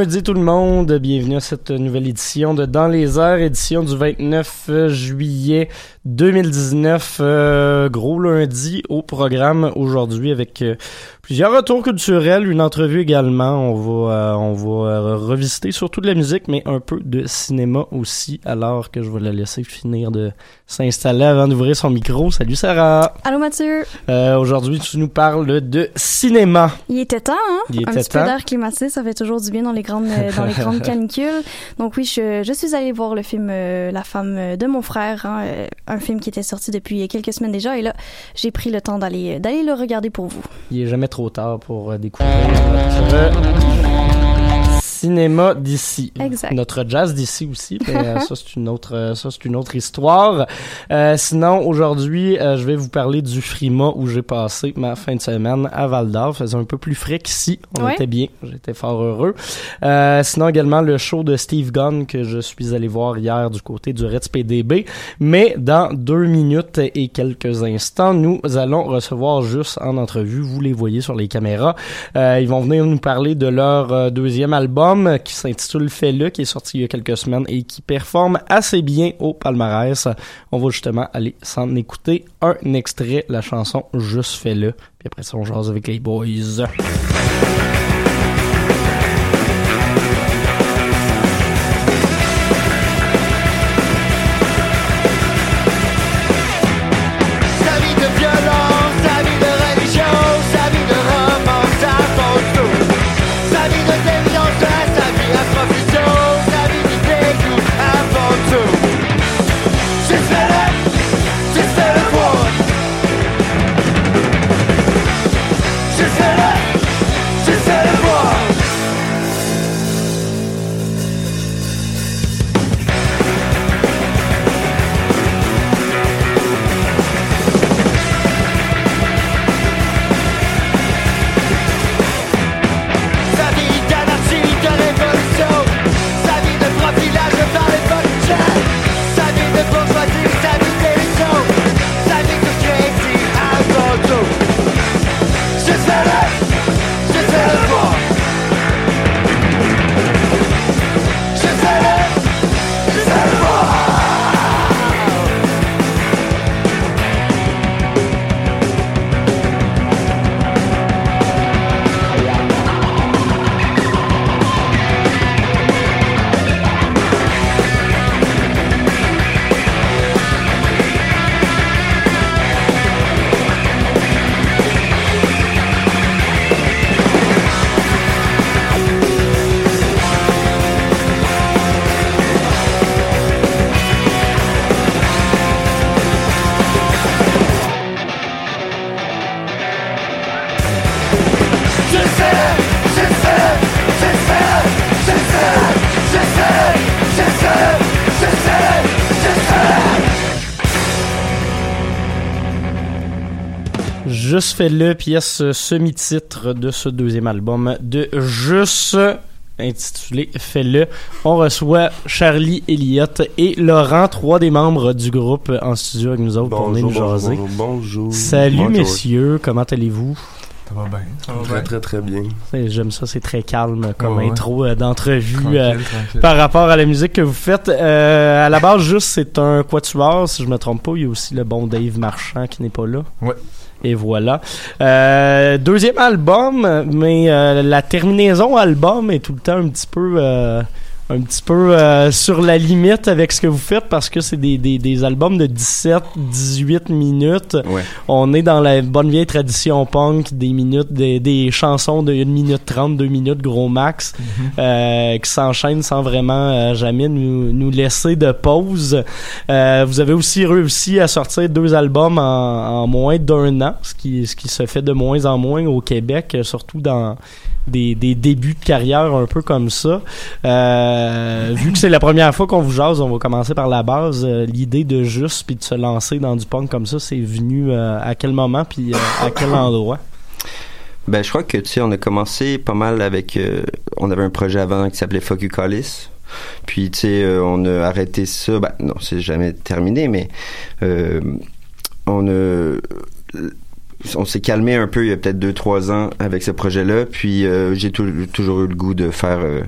lundi tout le monde, bienvenue à cette nouvelle édition de Dans les airs, édition du 29 juillet 2019. Euh, gros lundi au programme aujourd'hui avec euh, plusieurs retours culturels, une entrevue également. On va, euh, on va euh, revisiter surtout de la musique, mais un peu de cinéma aussi, alors que je vais la laisser finir de s'installer avant d'ouvrir son micro. Salut Sarah! Allô Mathieu! Euh, aujourd'hui, tu nous parles de cinéma. Il était temps, hein? Il Un était petit peu temps. d'air climatisé, ça fait toujours du bien dans les grandes, euh, dans les grandes canicules. Donc oui, je, je suis allée voir le film euh, La femme de mon frère, hein, un film qui était sorti depuis quelques semaines déjà, et là, j'ai pris le temps d'aller d'aller le regarder pour vous. Il est jamais trop tard pour découvrir cinéma d'ici. Notre jazz d'ici aussi, mais euh, ça c'est une autre euh, ça c'est une autre histoire. Euh, sinon aujourd'hui, euh, je vais vous parler du Frima où j'ai passé ma fin de semaine à Val d'Or, faisait un peu plus frais qu'ici. On Ouais. était bien, j'étais fort heureux. Euh, sinon également le show de Steve Gunn que je suis allé voir hier du côté du Reds PDB, mais dans deux minutes et quelques instants, nous allons recevoir juste en entrevue, vous les voyez sur les caméras, euh, ils vont venir nous parler de leur deuxième album qui s'intitule Fais-le, qui est sorti il y a quelques semaines et qui performe assez bien au palmarès. On va justement aller s'en écouter un extrait, la chanson Juste Fais-le. Puis après ça, on jase avec les boys. Le pièce semi-titre de ce deuxième album de Juste intitulé Fais-le. On reçoit Charlie Elliott et Laurent, trois des membres du groupe en studio avec nous autres pour venir nous jaser. bonjour, bonjour. Salut Bonjour. messieurs, comment allez-vous? Ça va bien. Ça va Très, bien. très, très bien. J'aime ça, c'est très calme comme Ouais, intro euh, d'entrevue euh, par rapport à la musique que vous faites. Euh, à la base, juste, c'est un quatuor, si je me trompe pas. Il y a aussi le bon Dave Marchand qui n'est pas là. Ouais. Et voilà. Euh, deuxième album, mais euh, la terminaison album est tout le temps un petit peu... euh, un petit peu euh, sur la limite avec ce que vous faites parce que c'est des, des, des albums de 17, 18 minutes. Ouais. On est dans la bonne vieille tradition punk, des minutes, des, des chansons de 1 minute 30, 2 minutes gros max, euh, qui s'enchaînent sans vraiment euh, jamais nous, nous laisser de pause. Euh, vous avez aussi réussi à sortir deux albums en, en moins d'un an, ce qui, ce qui se fait de moins en moins au Québec, surtout dans des, débuts de carrière un peu comme ça. Euh, vu que c'est la première fois qu'on vous jase, on va commencer par la base. Euh, L'idée de juste puis de se lancer dans du punk comme ça, c'est venu euh, à quel moment puis à quel endroit? Ben, je crois que, tu sais, on a commencé pas mal avec... on avait un projet avant qui s'appelait Fuck Callis. Puis, tu sais, on a arrêté ça. Ben, non, c'est jamais terminé, mais on a... On s'est calmé un peu il y a peut-être deux, trois ans avec ce projet-là. Puis euh, j'ai tou- toujours eu le goût de faire euh,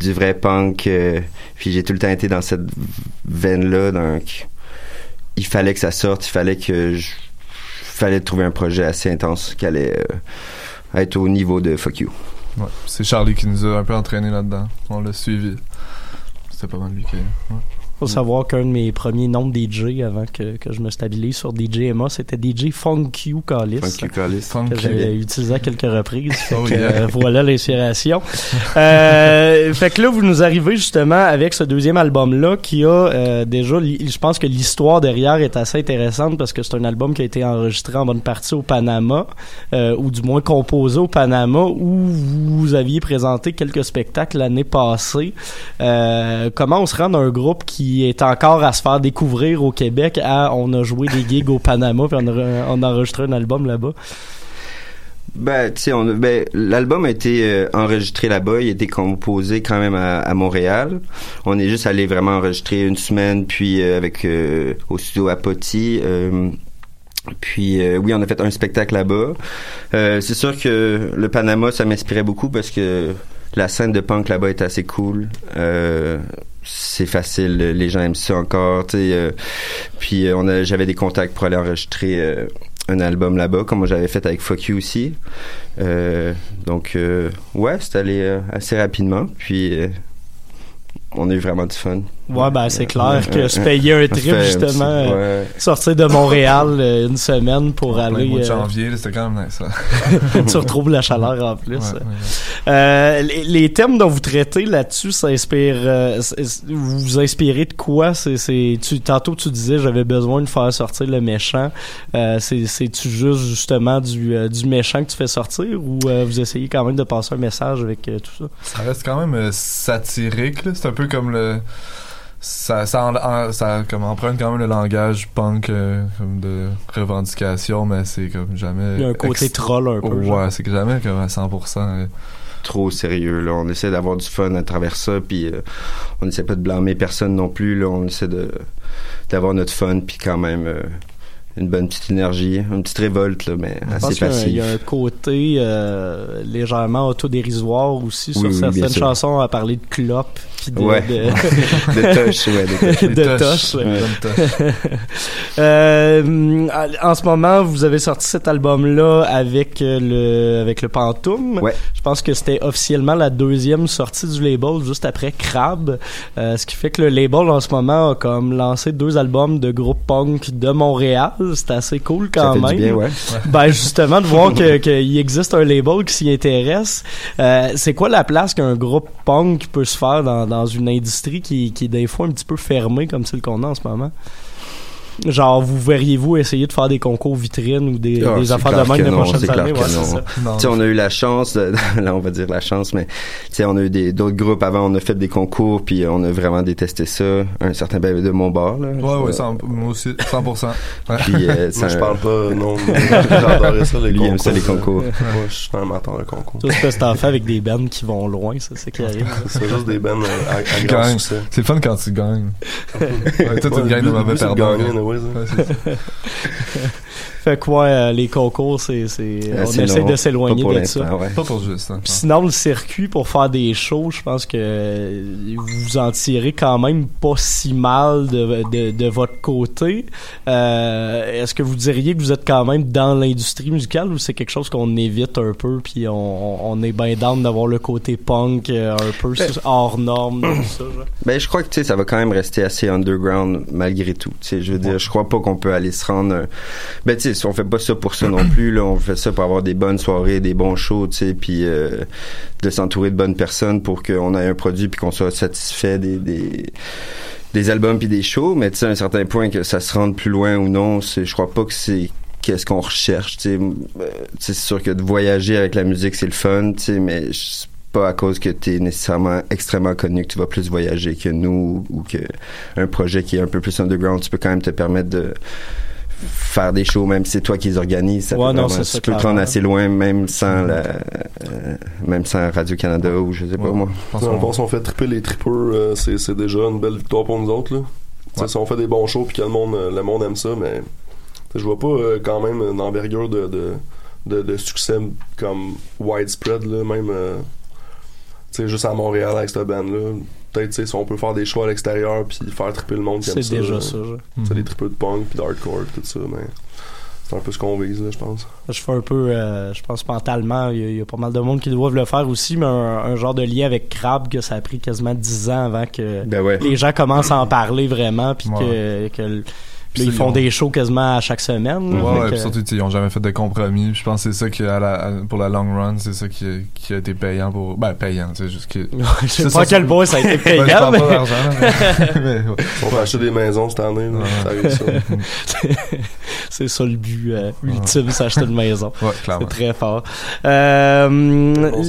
du vrai punk. euh, puis j'ai tout le temps été dans cette veine-là. Donc, il fallait que ça sorte. Il fallait que je fallait trouver un projet assez intense qui allait être au niveau de Fuck You. C'est Charlie qui nous a un peu entraîné là-dedans. On l'a suivi. C'était pas mal lui qui. Faut savoir qu'un de mes premiers noms de DJ avant que, que je me stabilise sur DJMA, c'était DJ Funk You Callis. Fuck You Callis. Que j'ai utilisé à quelques reprises. Fait Oh que, yeah. euh, voilà l'inspiration. euh, fait que là, vous nous arrivez justement avec ce deuxième album-là qui a euh, déjà, je pense que l'histoire derrière est assez intéressante parce que c'est un album qui a été enregistré en bonne partie au Panama, euh, ou du moins composé au Panama, où vous aviez présenté quelques spectacles l'année passée. Euh, comment on se rend d'un groupe qui est encore à se faire découvrir au Québec à on a joué des gigs au Panama puis on a, enregistré un album là-bas? Ben, ben, l'album a été euh, enregistré là-bas. Il a été composé quand même à, Montréal. On est juste allé vraiment enregistrer une semaine, puis euh, avec euh, au studio à Potty. euh, puis oui, on a fait un spectacle là-bas. C'est sûr que le Panama, ça m'inspirait beaucoup parce que la scène de punk là-bas est assez cool. C'est facile, les gens aiment ça encore. tu euh, puis euh, on a, j'avais des contacts pour aller enregistrer euh, un album là-bas, comme j'avais fait avec Fuck You aussi. Donc ouais, c'est allé assez rapidement. Puis on a eu vraiment du fun. Ouais, ben c'est clair que se payer un trip, justement, euh, ouais. sortir de Montréal euh, une semaine pour aller... mois de euh, janvier, c'était quand même nice. ça. tu retrouves la chaleur en plus. Ouais, ouais, ouais. Euh, les, les thèmes dont vous traitez là-dessus, ça inspire... euh, vous vous inspirez de quoi? C'est, c'est, tu, tantôt, tu disais j'avais besoin de faire sortir le méchant. Euh, c'est, c'est-tu juste, justement, du, du méchant que tu fais sortir ou euh, vous essayez quand même de passer un message avec euh, tout ça? Ça reste quand même euh, satirique, là. C'est un peu comme le. Ça, ça, en- en- ça comme emprunte quand même le langage punk euh, comme de revendication, mais c'est comme jamais. Il y a un côté troll un peu. Ouais, c'est que jamais comme à 100%. euh, trop sérieux. Là. On essaie d'avoir du fun à travers ça, puis euh, on essaie pas de blâmer personne non plus. Là. On essaie de d'avoir notre fun, puis quand même euh, une bonne petite énergie, une petite révolte, là, mais Je pense assez qu'il y a un- passive. il y, a un côté euh, légèrement autodérisoire aussi Oui, sur oui, certaines chansons à parler de clopes puis de, Ouais. de, de touch, ouais, de touch. de toches, ouais. Euh, en ce moment, vous avez sorti cet album-là avec euh, le avec le Pantoum. Ouais. Je pense que c'était officiellement la deuxième sortie du label juste après Crab, Euh, ce qui fait que le label en ce moment a comme lancé deux albums de groupe punk de Montréal. C'est assez cool Ça quand fait même. du bien, ouais. Ben justement de voir que qu'il existe un label qui s'y intéresse. Euh, c'est quoi la place qu'un groupe punk peut se faire dans, dans une industrie qui, qui est des fois un petit peu fermée comme celle qu'on a en ce moment? Genre, vous verriez-vous essayer de faire des concours vitrines ou des, Ah, des affaires clair de même les non, prochaines c'est clair années? que Ouais, ça. Non, Tu sais, on a eu la chance, de- là on va dire la chance, mais tu sais, on a eu des d'autres groupes avant, on a fait des concours, puis on a vraiment détesté ça. Un certain ben de mon bord là. Ouais, ouais, 100 moi aussi, 100%. Ouais. Puis euh, ça- Moi, je parle pas, non. J'adorais ça, les Lui, il concours. aime ça, les concours. Moi, je suis un amateur de concours. Tout ce que c'est en fait avec des bands qui vont loin, ça, c'est qui arrive. C'est juste des bands euh, à, à grand succès. C'est le fun quand tu gagnes. Ouais, toi, tu Ouais, gagnes de mauvais le but, Fait quoi, euh, les concours, c'est, c'est, euh, on c'est essaie de s'éloigner de ça. ouais. Pas pour juste. hein. Puis sinon, le circuit pour faire des shows, je pense que vous en tirez quand même pas si mal de, de, de votre côté. Euh, est-ce que vous diriez que vous êtes quand même dans l'industrie musicale ou c'est quelque chose qu'on évite un peu puis on, on est bien down d'avoir le côté punk un peu Ben- hors norme de tout ça? genre? Ben, je crois que tu sais, ça va quand même rester assez underground malgré tout. Tu sais, je veux dire, je crois pas qu'on peut aller se rendre. un- Ben, tu sais, on fait pas ça pour ça non plus. Là, on fait ça pour avoir des bonnes soirées, des bons shows, tu sais, puis euh, de s'entourer de bonnes personnes pour qu'on ait un produit puis qu'on soit satisfait des des, albums puis des shows. Mais tu sais, à un certain point que ça se rende plus loin ou non, c'est, je crois pas que c'est qu'est-ce qu'on recherche. Tu sais, Euh, c'est sûr que de voyager avec la musique c'est le fun, tu sais, mais pas à cause que tu es nécessairement extrêmement connu que tu vas plus voyager que nous ou que un projet qui est un peu plus underground, tu peux quand même te permettre de faire des shows même si c'est toi qui les organises ça Ouais, peut non, vraiment- tu peux te rendre assez loin même sans la euh, même sans Radio Canada ou je sais pas Ouais. moi Je pense Dans le qu'on- fond, si on fait triper les tripeurs, euh, c'est c'est déjà une belle victoire pour nous autres. Là. Ouais. Si on fait des bons shows puis que le monde, le monde aime ça, mais je vois pas euh, quand même une envergure de, de, de, de succès comme widespread, là, même euh, tu sais, juste à Montréal avec cette band-là. Peut-être si on peut faire des shows à l'extérieur puis faire triper le monde qui aime C'est ça. déjà là. ça. Tu sais, des tripeurs de punk puis d'hardcore tout ça, mais c'est un peu ce qu'on vise, là, je pense. Je fais un peu, euh, je pense mentalement, il y, a, il y a pas mal de monde qui doivent le faire aussi, mais un, un genre de lien avec Crab que ça a pris quasiment 10 ans avant que ben ouais les gens commencent à en parler vraiment, puis Ouais. que, Puis là, ils c'est- font des shows quasiment à chaque semaine. Ouais, ouais, que- surtout, ils ont jamais fait de compromis. Puis Je pense que c'est ça qui, à la, à- pour la long run, c'est ça qui, qui a été payant pour. Ben, payant, tu sais, juste que. je sais C'est pas à quel c'est- point ça a été Ben, je payant, mais pas d'argent, là, mais- mais, ouais. On va acheter des maisons cette année, là, Ouais. ça arrive ça. c'est ça le but euh, ultime, s'acheter une maison. Ouais, C'est clairement. très fort. Euh, euh,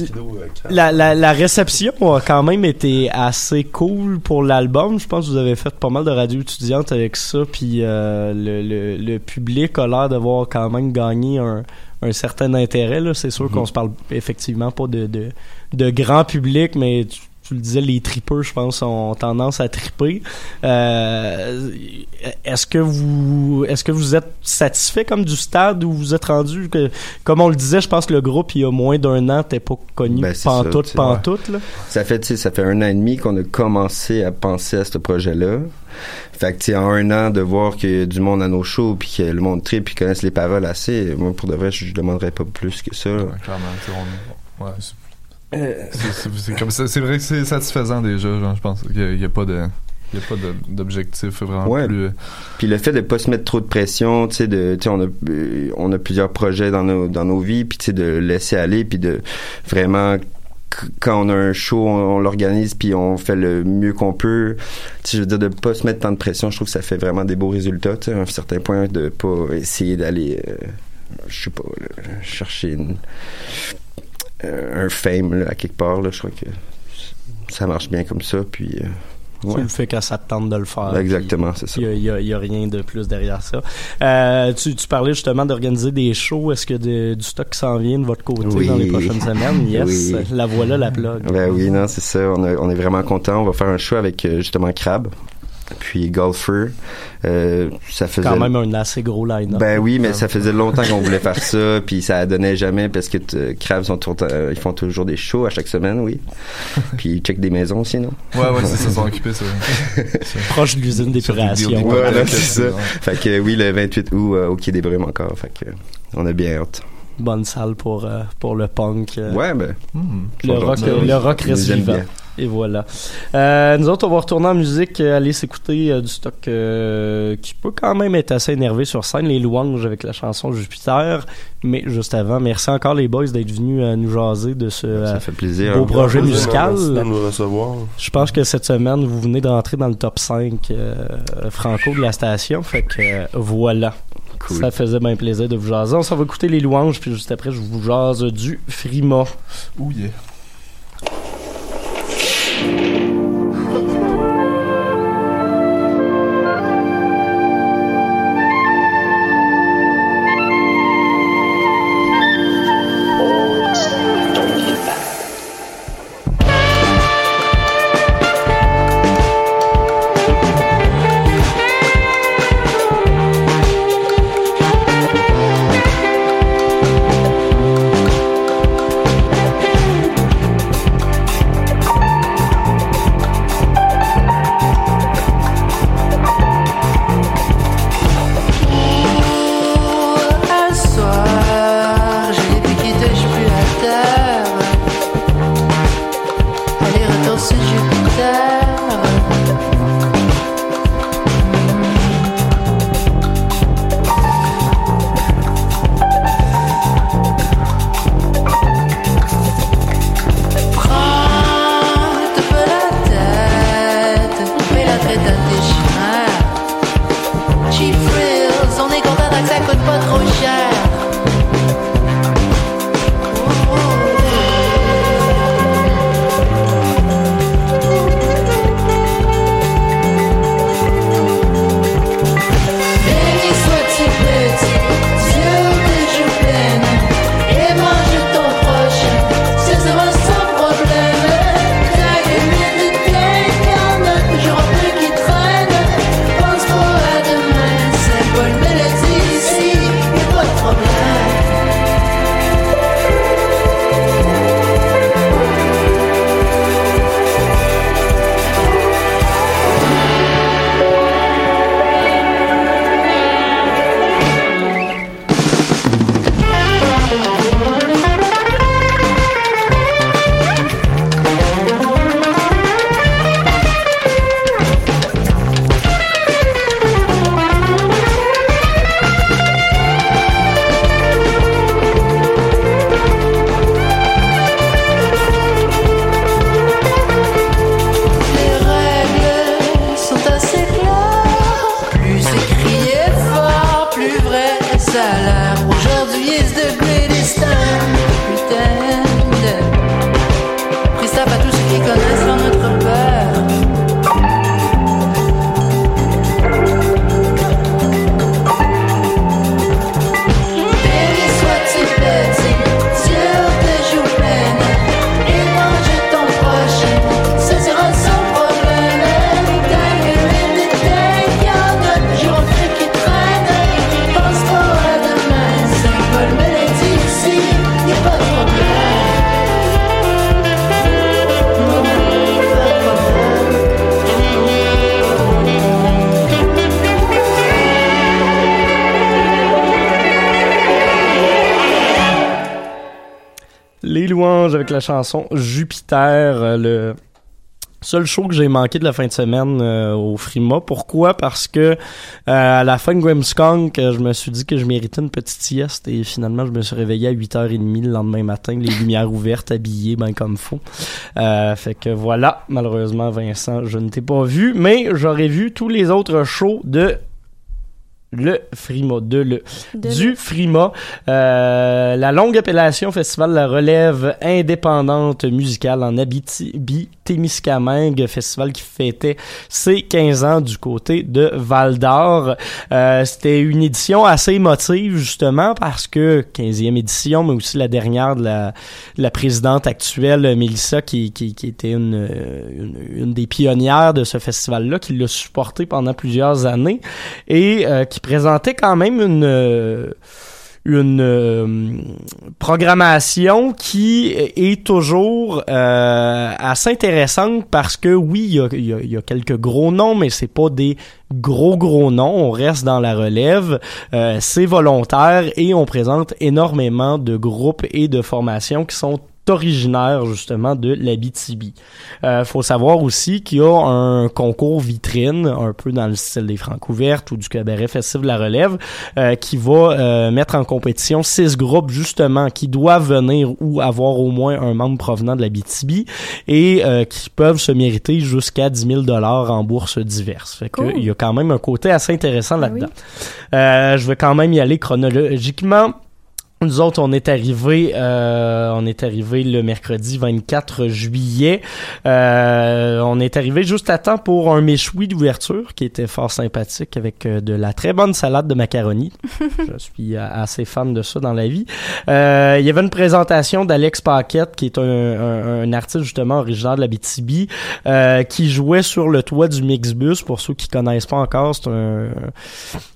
la, la, la réception a quand même été assez cool pour l'album. Je pense que vous avez fait pas mal de radio étudiante avec ça, puis euh, le, le, le public a l'air d'avoir quand même gagné un, un certain intérêt. Là. C'est sûr qu'on se parle effectivement pas de, de, de grand public, mais tu, tu le disais, les tripeurs, je pense, ont tendance à triper. Euh, est-ce que vous est-ce que vous êtes satisfait comme du stade où vous êtes rendu que comme on le disait, je pense que le groupe il y a moins d'un an t'es pas connu Ben, c'est ça, pantoute pantoute là? Ça fait, tu sais, ça fait un an et demi qu'on a commencé à penser à ce projet-là. Fait que, tu en un an, de voir qu'il y a du monde à nos shows, puis que le monde tripe, puis connaissent les paroles assez, moi, pour de vrai, je, je demanderais pas plus que ça. Ouais, on- ouais, c'est- c'est- c'est- c'est comme ça. C'est vrai que c'est satisfaisant déjà, genre, je pense. Il y a, il y a pas de. Il y a pas d'objectif vraiment Ouais. plus. euh, Puis le fait de pas se mettre trop de pression, tu sais, de, tu sais, on a, euh, on a plusieurs projets dans nos, dans nos vies, puis tu sais, de laisser aller, puis de vraiment quand on a un show, on, on l'organise puis on fait le mieux qu'on peut. Tu sais, je veux dire de pas se mettre tant de pression, je trouve que ça fait vraiment des beaux résultats. Tu sais, à un certain point de pas essayer d'aller, euh, je sais pas, là, chercher une- euh, un fame là, à quelque part. Là, je crois que ça marche bien comme ça. Puis euh, Tu ouais. le fais quand ça te tente de le faire. exactement, c'est ça. Il y a, rien de plus derrière ça. Euh, tu, tu parlais justement d'organiser des shows. Est-ce que de- du stock qui s'en vient de votre côté Oui. dans les prochaines semaines? Yes. Oui. La voilà la plug. Ben oui, non, c'est ça. On, a- on est vraiment content. On va faire un show avec euh, justement Crab, puis Golfer. Euh, ça faisait Quand même un assez gros line-up. Ben oui, mais ça faisait longtemps qu'on voulait faire ça, puis ça donnait jamais parce que t- Crab sont euh, ils font toujours des shows à chaque semaine, oui. puis ils checkent des maisons aussi, non? Ouais, ouais, c'est ça, ils sont occupés, ça. Proche de l'usine d'épuration. Ouais, c'est ça. ouais. Fait que oui, le 28 août euh, au Quai des Brumes encore. Fait que on a bien hâte. Bonne salle pour, euh, pour le punk. euh, Ouais, ben. Hmm. Le rock, le rock reste vivant. bien. Et voilà. Euh, nous autres, on va retourner en musique, euh, aller s'écouter euh, du stock euh, qui peut quand même être assez énervé sur scène, les louanges avec la chanson Jupiter. Mais juste avant, merci encore les boys d'être venus euh, nous jaser de ce euh, Ça fait plaisir. beau projet Merci musical. de nous recevoir. Je pense que cette semaine, vous venez d'entrer dans le top 5 euh, franco de la station. Fait que euh, voilà. Cool. Ça faisait bien plaisir de vous jaser. On s'en va écouter les louanges, puis juste après, je vous jase du Frima. Ouh yeah. La chanson Jupiter, euh, le seul show que j'ai manqué de la fin de semaine euh, au Frima. Pourquoi? Parce que euh, à la fin de Grimmskunk, je me suis dit que je méritais une petite sieste et finalement je me suis réveillé à 8h30 le lendemain matin, les lumières ouvertes, habillé ben comme faut. Euh, fait que voilà, malheureusement Vincent, je ne t'ai pas vu, mais j'aurais vu tous les autres shows de le Frima, de le De du Frima, euh, la longue appellation Festival de la relève indépendante musicale en Abitibi-Témiscamingue, festival qui fêtait ses 15 ans du côté de Val d'Or. Euh, C'était une édition assez émotive justement parce que 15e édition, mais aussi la dernière de la, de la présidente actuelle, Mélissa, qui, qui, qui était une, une, une des pionnières de ce festival-là, qui l'a supporté pendant plusieurs années et euh, qui présentait quand même une euh, une euh, programmation qui est toujours euh, assez intéressante parce que oui, il y a, quelques gros noms, mais c'est pas des gros gros noms. On reste dans la relève, euh, c'est volontaire et on présente énormément de groupes et de formations qui sont originaire justement de l'Abitibi. Euh, faut savoir aussi qu'il y a un concours vitrine, un peu dans le style des Francs ouvertes ou du cabaret festif de la relève, euh, qui va euh, mettre en compétition six groupes justement qui doivent venir ou avoir au moins un membre provenant de l'Abitibi et euh, qui peuvent se mériter jusqu'à 10 000 dollars en bourses diverses. Fait que Cool. il y a quand même un côté assez intéressant Ah là-dedans. Euh, je vais quand même y aller chronologiquement. Nous autres, on est arrivé, euh, on est arrivé le mercredi 24 juillet. Euh, on est arrivé juste à temps pour un méchoui d'ouverture qui était fort sympathique avec euh, de la très bonne salade de macaroni. Je suis euh, assez fan de ça dans la vie. Euh, il y avait une présentation d'Alex Paquette qui est un, un- un artiste justement originaire de la BTB euh, qui jouait sur le toit du Mixbus. Pour ceux qui connaissent pas encore, c'est un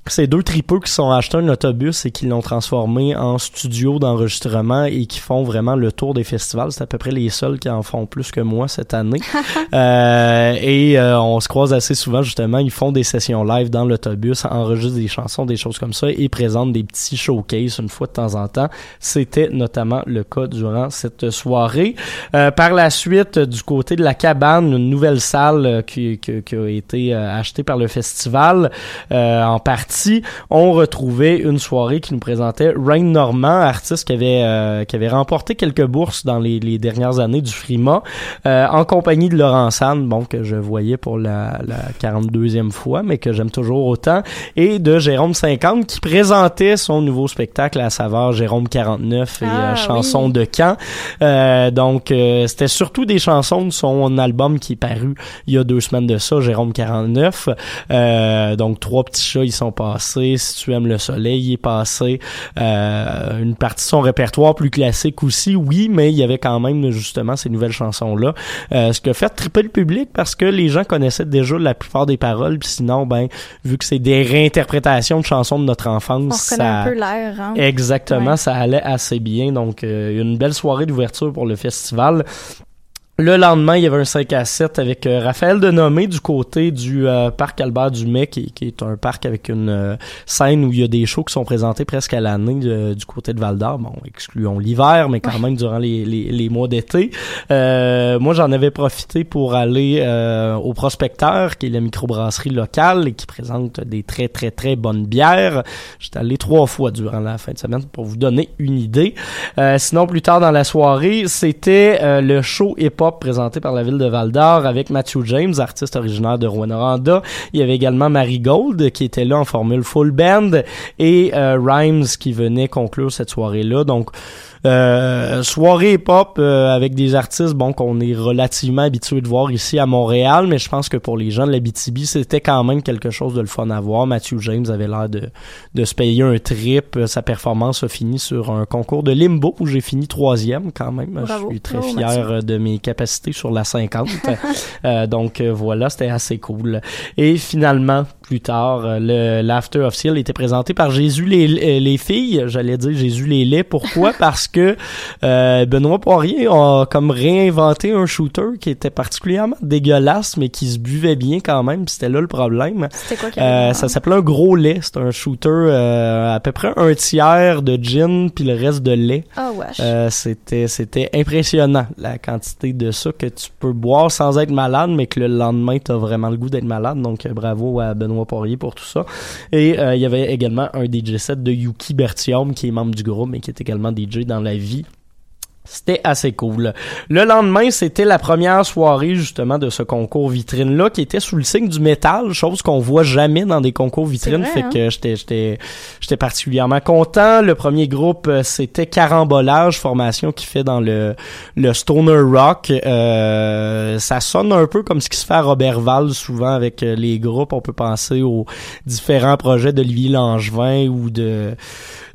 c'est deux tripeux qui sont achetés un autobus et qui l'ont transformé en studio d'enregistrement et qui font vraiment le tour des festivals. C'est à peu près les seuls qui en font plus que moi cette année. Euh, et euh, on se croise assez souvent justement. Ils font des sessions live dans l'autobus, enregistrent des chansons, des choses comme ça et présentent des petits showcases une fois de temps en temps. C'était notamment le cas durant cette soirée. Euh, par la suite, euh, du côté de la cabane, une nouvelle salle euh, qui, qui- qui a été euh, achetée par le festival euh, en partie, on retrouvait une soirée qui nous présentait Rain Artiste qui avait euh, qui avait remporté quelques bourses dans les, les dernières années du Frima, euh, en compagnie de Laurent San, bon que je voyais pour la, la 42e fois, mais que j'aime toujours autant, et de Jérôme 50 qui présentait son nouveau spectacle à saveur Jérôme 49 et Ah, euh, chansons oui. de camp. Euh, donc euh, c'était surtout des chansons de son album qui est paru il y a deux semaines de ça, Jérôme 49. Euh, donc trois petits chats ils sont passés, si tu aimes le soleil il est passé. Euh, une partie de son répertoire plus classique aussi, oui, mais il y avait quand même justement ces nouvelles chansons là. Euh, ce qui a fait triper le public parce que les gens connaissaient déjà la plupart des paroles, puis sinon ben vu que c'est des réinterprétations de chansons de notre On enfance, reconnaît ça un peu l'air. Hein? Exactement, Ouais. ça allait assez bien. Donc, euh, une belle soirée d'ouverture pour le festival. Le lendemain, il y avait un 5 à 7 avec euh, Raphaël Denomé du côté du euh, parc Albert Dumais, qui, qui est un parc avec une euh, scène où il y a des shows qui sont présentés presque à l'année du côté de Val d'Or. Bon, excluons l'hiver, mais quand même durant les, les, les mois d'été. Euh, moi, j'en avais profité pour aller au Prospecteur, qui est la microbrasserie locale et qui présente des très, très, très bonnes bières. J'étais allé trois fois durant la fin de semaine pour vous donner une idée. Sinon, plus tard dans la soirée, c'était le show hip-hop présenté par la ville de Val-d'Or avec Matthew James, artiste originaire de Rwanda. Il y avait également Marie Gold qui était là en formule full band et euh, Rhymes qui venait conclure cette soirée-là. Donc, euh, soirée hip-hop euh, avec des artistes bon qu'on est relativement habitué de voir ici à Montréal, mais je pense que pour les gens de la BTB, c'était quand même quelque chose de le fun à voir. Matthew James avait l'air de, de se payer un trip. Euh, Sa performance a fini sur un concours de limbo où j'ai fini troisième quand même. Bravo. Je suis très Bravo, fier Mathieu. euh, de mes capacités sur la 50. Euh, donc voilà, c'était assez cool. Et finalement, plus tard, euh, le l'after officiel était présenté par Jésus les, euh, les filles. J'allais dire Jésus les laits. Pourquoi? Parce que euh, Benoît Poirier a comme réinventé un shooter qui était particulièrement dégueulasse, mais qui se buvait bien quand même. C'était là le problème. C'était quoi Euh, avait ça s'appelait un gros lait. C'est un shooter euh, à peu près un tiers de gin puis le reste de lait. Ah, wesh. C'était c'était impressionnant la quantité de ça que tu peux boire sans être malade, mais que le lendemain t'as vraiment le goût d'être malade. Donc bravo à Benoît Poirier pour tout ça. Et euh, il y avait également un DJ set de Yuki Bertium qui est membre du groupe mais qui est également DJ dans la vie. C'était assez cool. Le lendemain, c'était la première soirée justement de ce concours vitrine là qui était sous le signe du métal, chose qu'on voit jamais dans des concours vitrines. vrai, fait hein? que j'étais j'étais j'étais particulièrement content. Le premier groupe euh, c'était Carambolage, formation qui fait dans le le stoner rock. Euh, ça sonne un peu comme ce qui se fait à Robertval souvent avec euh, les groupes. On peut penser aux différents projets d'Olivier Langevin ou de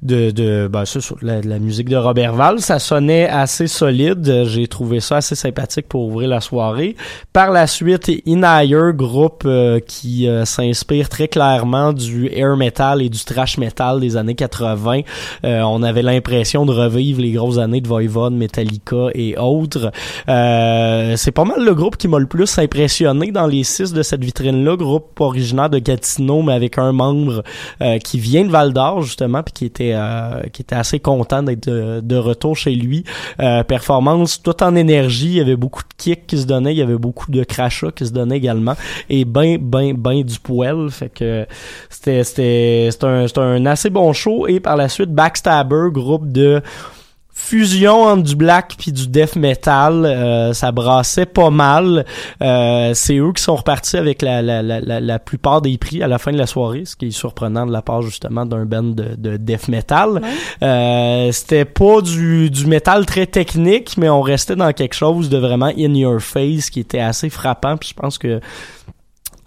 de, de ben, ça, la, la musique de Robert Val. Ça sonnait assez solide. J'ai trouvé ça assez sympathique pour ouvrir la soirée. Par la suite, Inire, groupe euh, qui euh, s'inspire très clairement du air metal et du trash metal des années 80. Euh, on avait l'impression de revivre les grosses années de Voivod, Metallica et autres. Euh, c'est pas mal le groupe qui m'a le plus impressionné dans les six de cette vitrine-là. Groupe originaire de Gatineau, mais avec un membre euh, qui vient de Val d'Or justement, puis qui était euh, qui était assez content d'être de retour chez lui. Euh, performance tout en énergie, il y avait beaucoup de kicks qui se donnaient, il y avait beaucoup de crachats qui se donnaient également et ben ben ben du poil, fait que c'était c'était c'était un c'était un assez bon show et par la suite Backstabber, groupe de fusion entre du black puis du death metal, euh, ça brassait pas mal. Euh, c'est eux qui sont repartis avec la, la, la, la, la plupart des prix à la fin de la soirée, ce qui est surprenant de la part justement d'un band de, de death metal. Euh, C'était pas du, du métal très technique, mais on restait dans quelque chose de vraiment in your face qui était assez frappant. Puis je pense que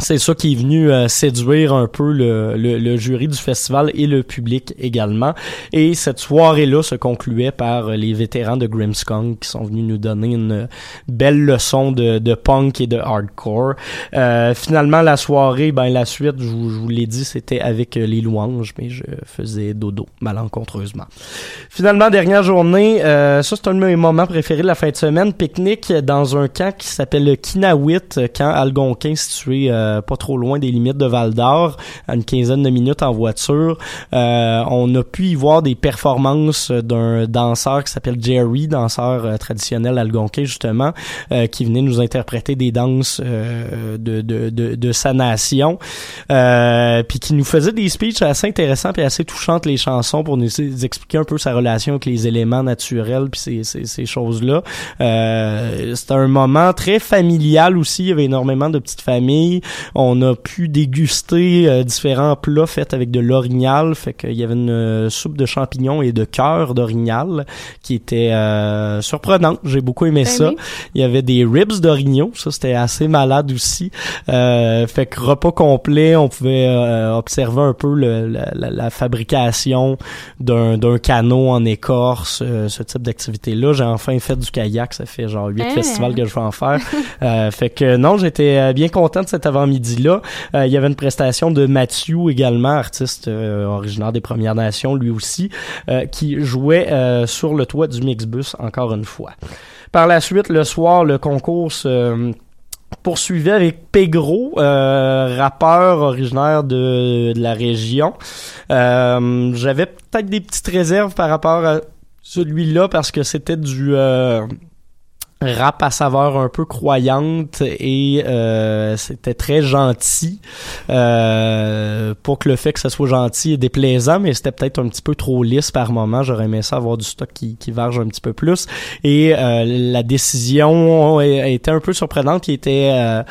c'est ça qui est venu euh, séduire un peu le, le, le jury du festival et le public également. Et cette soirée-là se concluait par euh, les vétérans de Grimmskong qui sont venus nous donner une belle leçon de, de punk et de hardcore. Euh, finalement, la soirée, ben la suite, je vous, je vous l'ai dit, c'était avec euh, les louanges, mais je faisais dodo malencontreusement. Finalement, dernière journée, euh, ça c'est un de mes moments préférés de la fin de semaine, pique-nique dans un camp qui s'appelle le Kinawit, camp algonquin situé euh, pas trop loin des limites de Val d'Or, à une quinzaine de minutes en voiture. Euh, on a pu y voir des performances d'un danseur qui s'appelle Jerry, danseur euh, traditionnel algonquin justement, euh, qui venait nous interpréter des danses de, de, de, de sa nation, puis qui nous faisait des speeches assez intéressants et assez touchantes les chansons pour nous expliquer un peu sa relation avec les éléments naturels puis ces, ces, ces choses-là. Euh, C'était un moment très familial aussi. Il y avait énormément de petites familles. On a pu déguster euh, différents plats faits avec de l'orignal. Fait qu'il y avait une euh, soupe de champignons et de cœur d'orignal qui était euh, surprenante. J'ai beaucoup aimé Ben ça. oui. Il y avait des ribs d'orignaux. Ça, c'était assez malade aussi. Euh, fait que repas complet, on pouvait euh, observer un peu le- la, la- la fabrication d'un d'un canot en écorce, euh, ce type d'activité-là. J'ai enfin fait du kayak. Ça fait genre huit Hein? festivals que je vais en faire. Euh, fait que non, j'étais bien content de cet avant-midi-là. Euh, il y avait une prestation de Mathieu également, artiste euh, originaire des Premières Nations, lui aussi, euh, qui jouait sur le toit du Mixbus encore une fois. Par la suite, le soir, le concours se poursuivait avec Pegro, euh, rappeur originaire de, la région. J'avais peut-être des petites réserves par rapport à celui-là parce que c'était du rap à saveur un peu croyante et euh, c'était très gentil. Euh, pas que le fait que ça soit gentil est déplaisant, mais c'était peut-être un petit peu trop lisse par moment. J'aurais aimé ça avoir du stock qui, qui varge un petit peu plus. Et euh, la décision été un peu surprenante. Il était, euh,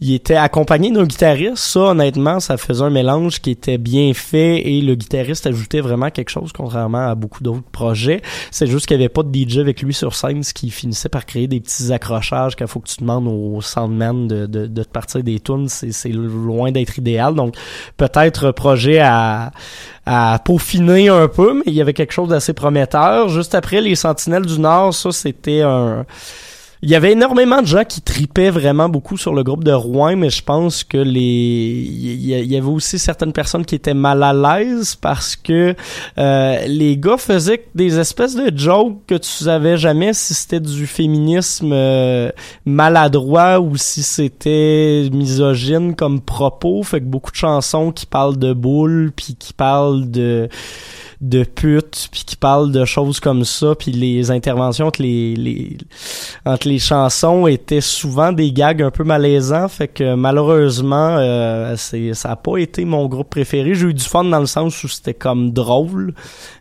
il était accompagné d'un guitariste. Ça, honnêtement, ça faisait un mélange qui était bien fait et le guitariste ajoutait vraiment quelque chose, contrairement à beaucoup d'autres projets. C'est juste qu'il n'y avait pas de DJ avec lui sur scène, ce qui finissait par créer des petits accrochages qu'il faut que tu demandes au soundman de, de, de te partir des tunes. C'est, loin d'être idéal. Donc, peut-être projet à, à peaufiner un peu, mais il y avait quelque chose d'assez prometteur. Juste après, les Sentinelles du Nord, ça, c'était un... Il y avait énormément de gens qui tripaient vraiment beaucoup sur le groupe de Rouen, mais je pense que les il y, avait aussi certaines personnes qui étaient mal à l'aise parce que euh, les gars faisaient des espèces de jokes que tu savais jamais si c'était du féminisme euh, maladroit ou si c'était misogyne comme propos. Fait que beaucoup de chansons qui parlent de boules puis qui parlent de de putes puis qui parlent de choses comme ça puis les interventions entre les, les entre les chansons étaient souvent des gags un peu malaisants. Fait que malheureusement euh, c'est ça a pas été mon groupe préféré. J'ai eu du fun dans le sens où c'était comme drôle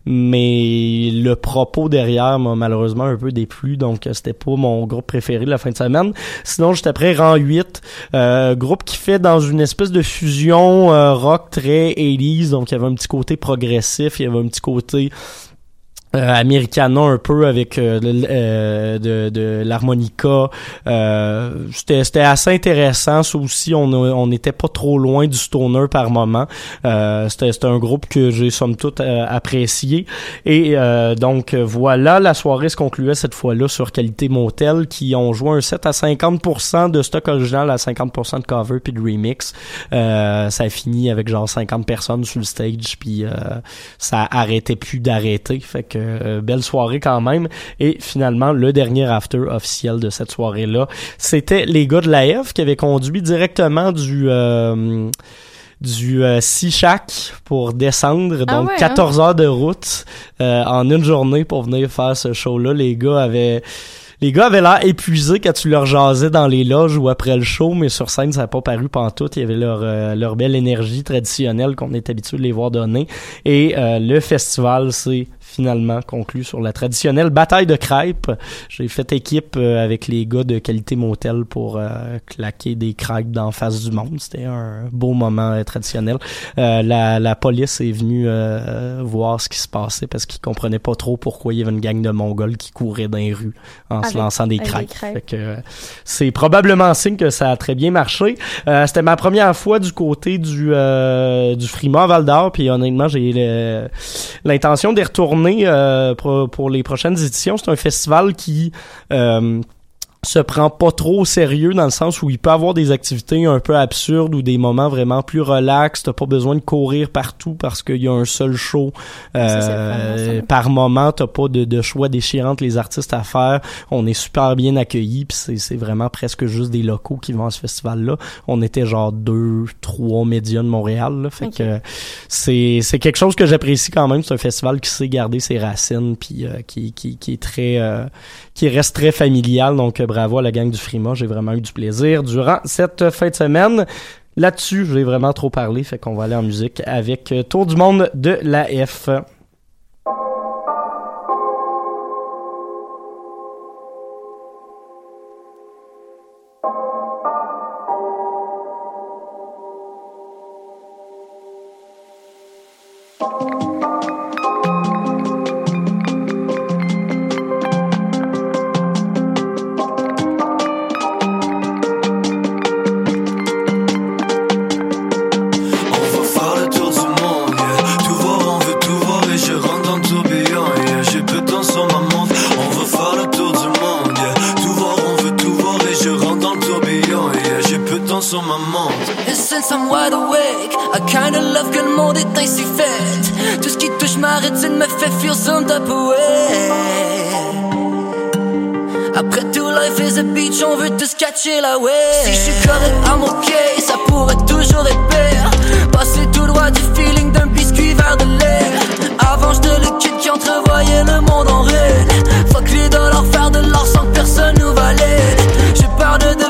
mais le propos derrière m'a malheureusement un peu déplu donc c'était pas mon groupe préféré de la fin de semaine. Sinon juste après rang 8 euh, groupe qui fait dans une espèce de fusion euh, rock très 80s donc il y avait un petit côté progressif il y avait petit côté americana un peu avec euh, le- euh, de, de l'harmonica. Euh, c'était assez intéressant. Ça aussi on on n'était pas trop loin du stoner par moment. Euh, c'était un groupe que j'ai somme toute euh, apprécié. Et euh, donc euh, voilà la soirée se concluait cette fois-là sur Qualité Motel qui ont joué un set à 50% de stock original à 50% de cover puis de remix. Euh, ça a fini avec genre 50 personnes sur le stage puis euh, ça arrêtait plus d'arrêter. Fait que euh, belle soirée quand même et finalement le dernier after officiel de cette soirée là c'était les gars de la F qui avaient conduit directement du euh, du euh, Sichak pour descendre. Ah Donc, ouais, 14 heures de route euh, en une journée pour venir faire ce show-là. Les gars avaient... Les gars avaient l'air épuisés quand tu leur jasais dans les loges ou après le show, mais sur scène, ça n'a pas paru pantoute. Il y avait leur, euh, leur belle énergie traditionnelle qu'on est habitué de les voir donner. Et euh, le festival, c'est finalement conclu sur la traditionnelle bataille de crêpes. J'ai fait équipe euh, avec les gars de Qualité Motel pour euh, claquer des crêpes d'en face du monde. C'était un beau moment euh, traditionnel. Euh, la, la police est venue voir ce qui se passait parce qu'ils comprenaient pas trop pourquoi il y avait une gang de Mongols qui couraient dans les rues en se lançant des crêpes. c'est probablement signe que ça a très bien marché. C'était ma première fois du côté du du Fremont Val d'Or, puis honnêtement, j'ai l'intention d'y retourner euh, pour, les prochaines éditions. C'est un festival qui euh, se prend pas trop au sérieux dans le sens où il peut avoir des activités un peu absurdes ou des moments vraiment plus relax. T'as pas besoin de courir partout parce qu'il y a un seul show euh, par moment. T'as pas de, de choix déchirant les artistes à faire. On est super bien accueillis puis c'est, vraiment presque juste des locaux qui vont à ce festival-là. On était genre deux, trois médias de Montréal. Là, fait que c'est, c'est quelque chose que j'apprécie quand même. C'est un festival qui sait garder ses racines puis euh, qui, qui, qui est très euh, qui reste très familial. Donc, bravo à la gang du Frima. J'ai vraiment eu du plaisir durant cette fin de semaine. Là-dessus, j'ai vraiment trop parlé, fait qu'on va aller en musique avec euh, Tour du monde de la F. est ainsi fait. Tout ce qui touche ma rétine me fait feel some type of way. Après tout, life is a beach, on veut tous catcher la wave. Si je suis correct, I'm okay, ça pourrait toujours être pire. Passer tout droit du feeling d'un biscuit vers de l'air. Avant, j'étais le kid qui entrevoyait le monde en rêve. Fuck les dollars, faire de l'or sans que personne nous valide. J'ai peur de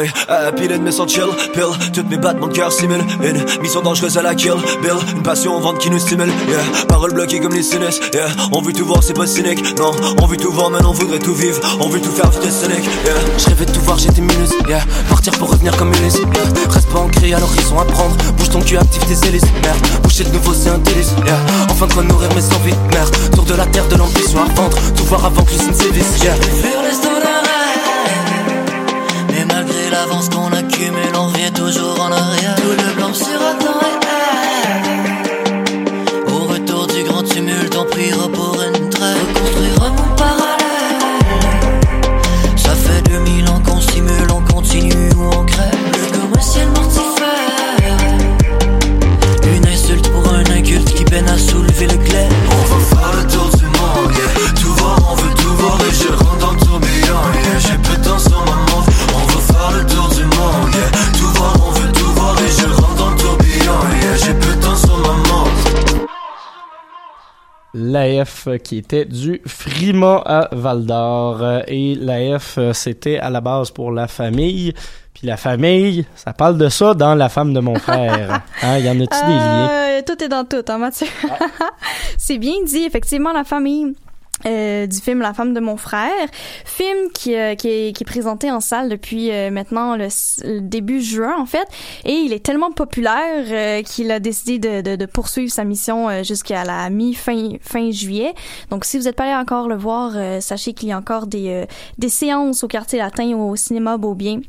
Hey, euh, pilule mais sans chill, pill Toutes mes battements de cœur simulent Une mission dangereuse à la kill, Bill. Une passion en vente qui nous stimule, yeah. Paroles bloquées comme les sinus, yeah. On veut tout voir, c'est pas cynique, non. On veut tout voir, mais on voudrait tout vivre. On veut tout faire, c'était Sonic, yeah. Je rêvais de tout voir, j'étais minus, yeah. Partir pour revenir comme une yeah. Reste pas ancré à l'horizon à prendre Bouge ton cul, active tes hélices, merde Boucher de nouveau, c'est un délice, yeah. Enfin de quoi nourrir mes envies, merde Tour de la terre, de l'ambition à vendre. Tout voir avant que l'usine sévisse, yeah l'avance qu'on accumule, on revient toujours en arrière. Tout le blanc sera dans Au retour du grand tumulte, on priera pour F euh, qui était du Frima à Val d'Or. Euh, Et la F, euh, c'était à la base pour la famille. Puis la famille, ça parle de ça dans La femme de mon frère. Hein, y en a-tu des liens? Euh, tout est dans tout, hein, Mathieu? c'est bien dit, effectivement, la famille. Euh, du film La femme de mon frère, film qui, euh, qui, est, qui est présenté en salle depuis euh, maintenant le, le début juin en fait, et il est tellement populaire euh, qu'il a décidé de, de, de poursuivre sa mission euh, jusqu'à la mi-fin fin juillet. Donc si vous n'êtes pas allé encore le voir, euh, sachez qu'il y a encore des, des séances au quartier latin au cinéma Beaubien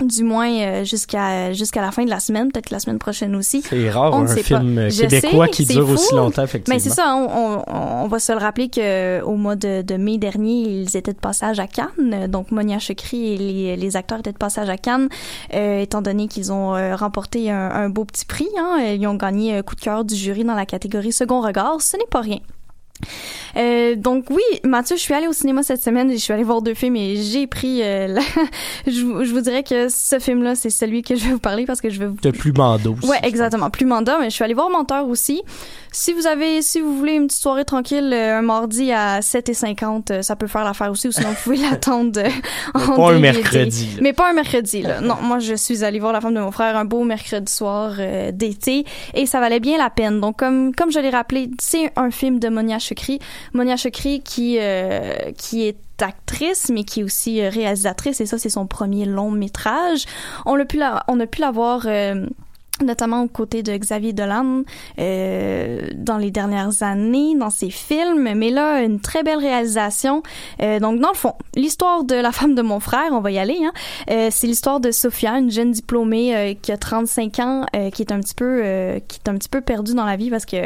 du moins euh, jusqu'à jusqu'à la fin de la semaine, peut-être la semaine prochaine aussi. C'est rare On un film pas. euh, québécois sais, qui dure fou. aussi longtemps, effectivement. Mais c'est ça, on, on, on va se le rappeler que au mois de, de mai dernier, ils étaient de passage à Cannes. Donc Monia Chokri et les, les acteurs étaient de passage à Cannes, euh, étant donné qu'ils ont euh, remporté un, un beau petit prix. Hein. Ils ont gagné un coup de cœur du jury dans la catégorie second regard. Ce n'est pas rien. Euh, donc oui, Mathieu, je suis allée au cinéma cette semaine et je suis allée voir deux films et j'ai pris. euh, la- je, vous- je vous dirais que ce film-là, c'est celui que je vais vous parler parce que je vais vous De plus bandeau. Ouais, exactement. Plus mandat, mais je suis allée voir Menteur aussi. Si vous avez, si vous voulez une petite soirée tranquille, euh, un mardi à 7h50, euh, ça peut faire l'affaire aussi, ou sinon vous pouvez l'attendre en pas un mercredi, là. Mais pas un mercredi, là. Non, moi, je suis allée voir la femme de mon frère un beau mercredi soir euh, d'été, et ça valait bien la peine. Donc, comme, comme je l'ai rappelé, c'est un film de Monia Monia Chokri qui, euh, qui est actrice, mais qui est aussi euh, réalisatrice, et ça, c'est son premier long métrage. On a pu la, on a pu la voir, euh, notamment aux côtés de Xavier Dolan euh, dans les dernières années dans ses films. Mais là une très belle réalisation. Euh, donc dans le fond l'histoire de la femme de mon frère on va y aller hein, euh, c'est l'histoire de Sophia une jeune diplômée euh, qui a 35 ans euh, qui est un petit peu euh, qui est un petit peu perdue dans la vie parce que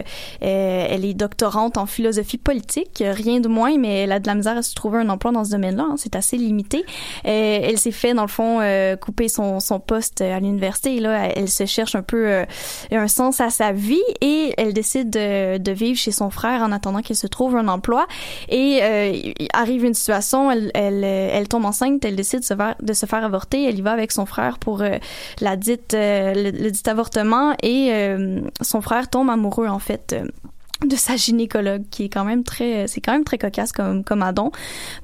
elle est doctorante en philosophie politique rien de moins mais elle a de la misère à se trouver un emploi dans ce domaine-là hein, c'est assez limité. Elle s'est fait dans le fond couper son, son poste à l'université. Et là elle se cherche peu euh, un sens à sa vie et elle décide de, de vivre chez son frère en attendant qu'il se trouve un emploi. Et euh, arrive une situation elle, elle, elle tombe enceinte elle décide de se faire, de se faire avorter. Elle y va avec son frère pour euh, la dite euh, le, le dit avortement et euh, son frère tombe amoureux en fait de sa gynécologue qui est quand même très c'est quand même très cocasse comme comme addon.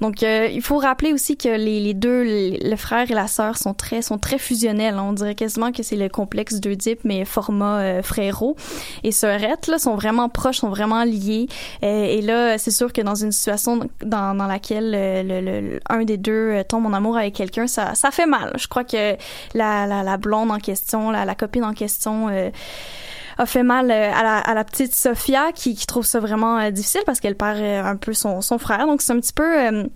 Donc euh, il faut rappeler aussi que les, les deux le frère et la sœur sont très sont très fusionnels. On dirait quasiment que c'est le complexe d'Oedipe mais format euh, frérot et sœurette là sont vraiment proches sont vraiment liés. Euh, et là c'est sûr que dans une situation dans, dans laquelle euh, le, le- le- un des deux tombe en amour avec quelqu'un ça ça fait mal. Je crois que la la, la blonde en question la, la copine en question a fait mal euh, à la, à la petite Sophia qui, qui trouve ça vraiment euh, difficile parce qu'elle perd euh, un peu son, son frère. Donc c'est un petit peu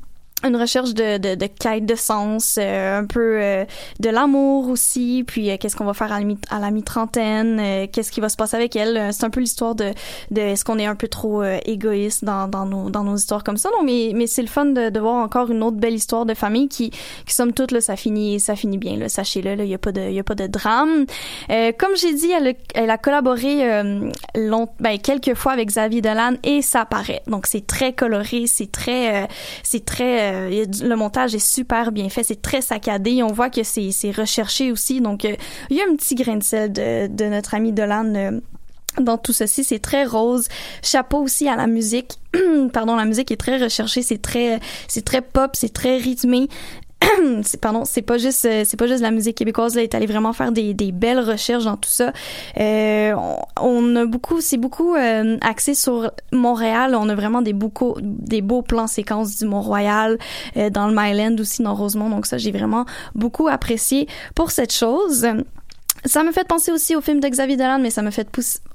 une recherche de, de, de quête de sens, euh, un peu euh, de l'amour aussi, puis euh, qu'est-ce qu'on va faire à la, mi- à la mi-trentaine, euh, qu'est-ce qui va se passer avec elle. Euh, C'est un peu l'histoire de, de est-ce qu'on est un peu trop euh, égoïste dans, dans, nos, dans nos histoires comme ça. Non, mais, mais c'est le fun de, de voir encore une autre belle histoire de famille qui, qui somme toute, là, ça finit, ça finit bien, là, sachez-le, il y a pas de, y a pas de drame. Comme j'ai dit, elle elle a collaboré long, ben, quelques fois avec Xavier Dolan et ça paraît. Donc c'est très coloré, c'est très, c'est très, euh, le montage est super bien fait, c'est très saccadé. On voit que c'est, recherché aussi. Donc euh, il y a un petit grain de sel de, de notre ami Dolan. euh, dans tout ceci, c'est très rose. Chapeau aussi à la musique. Pardon, la musique est très recherchée, c'est très, c'est très pop, c'est très rythmé. pardon, c'est pas juste euh, c'est pas juste la musique québécoise là, est allé vraiment faire des, belles recherches dans tout ça. Euh, on, on a beaucoup c'est beaucoup euh, axé sur Montréal, on a vraiment des beaucoup des beaux plans séquences du Mont-Royal euh, dans le Myland aussi dans Rosemont donc ça j'ai vraiment beaucoup apprécié pour cette chose. Ça me fait penser aussi au film de Xavier Dolan, mais ça me fait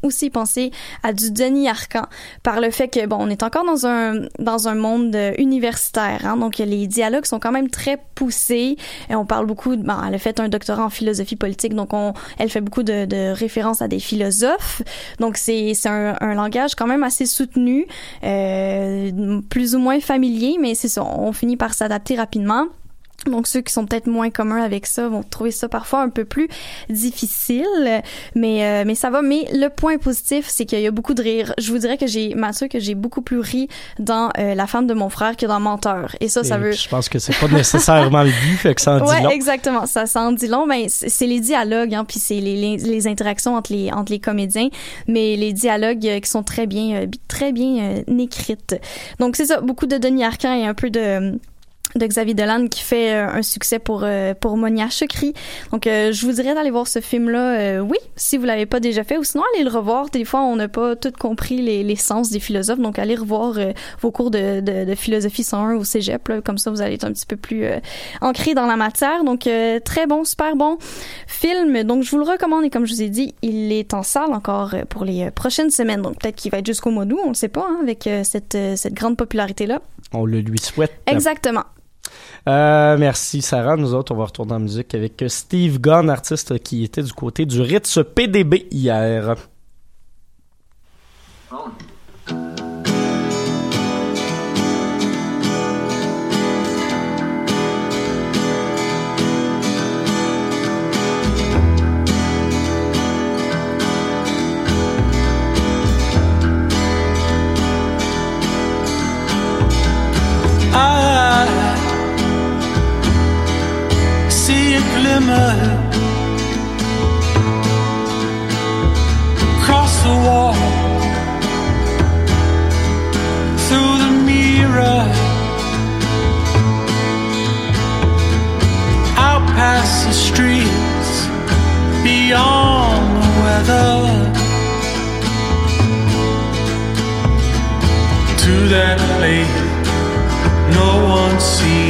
aussi penser à du Denis Arcan par le fait que bon, on est encore dans un dans un monde euh, universitaire, hein, donc les dialogues sont quand même très poussés. Et on parle beaucoup. Bon, elle a fait un doctorat en philosophie politique, donc on, elle fait beaucoup de, de références à des philosophes. Donc c'est c'est un, un langage quand même assez soutenu, euh, plus ou moins familier, mais c'est ça. On finit par s'adapter rapidement. Donc ceux qui sont peut-être moins communs avec ça vont trouver ça parfois un peu plus difficile, mais euh, mais ça va. Mais le point positif, c'est qu'il y a beaucoup de rire. Je vous dirais que j'ai Mathieu que j'ai beaucoup plus ri dans euh, La femme de mon frère que dans Menteur. Et ça, ça Et veut. Je pense que c'est pas nécessairement le but, fait que ça en dit Ouais, long. exactement. Ça, ça en dit long. Ben, c'est les dialogues, hein, puis c'est les, les, les interactions entre les entre les comédiens, mais les dialogues euh, qui sont très bien, euh, très bien euh, écrites. Donc c'est ça, beaucoup de Denis Arcand et un peu de de Xavier Dolan qui fait euh, un succès pour euh, pour Monia Chokri. Donc euh, je vous dirais d'aller voir ce film là oui, si vous l'avez pas déjà fait ou sinon allez le revoir. Des fois on n'a pas tout compris les, les sens des philosophes donc allez revoir euh, vos cours de, de, de philosophie 101 au cégep là, comme ça vous allez être un petit peu plus ancré dans la matière. Donc très bon, super bon film. Donc je vous le recommande et comme je vous ai dit, il est en salle encore pour les prochaines semaines. Donc peut-être qu'il va être jusqu'au mois d'août, on ne sait pas hein, avec cette cette grande popularité là. On le lui souhaite. Exactement. Euh, merci Sarah. Nous autres, on va retourner en musique avec Steve Gunn, artiste qui était du côté du Ritz PDB hier. I glimmer across the wall. Through the mirror. Out past the streets. Beyond the weather. To that place no one seems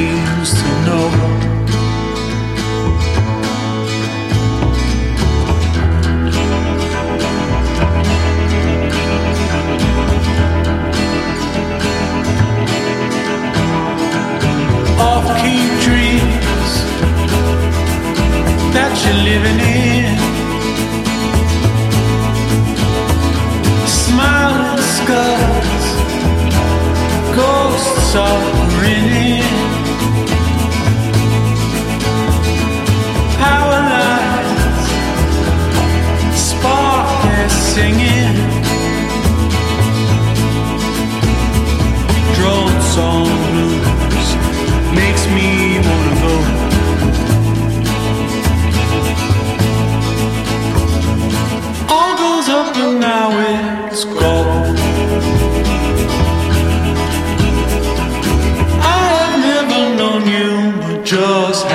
you're living in. Smiling skulls, ghosts are grinning. Power lines, spark is singing. Drone song blues makes me and now it's gone. I have never known you, just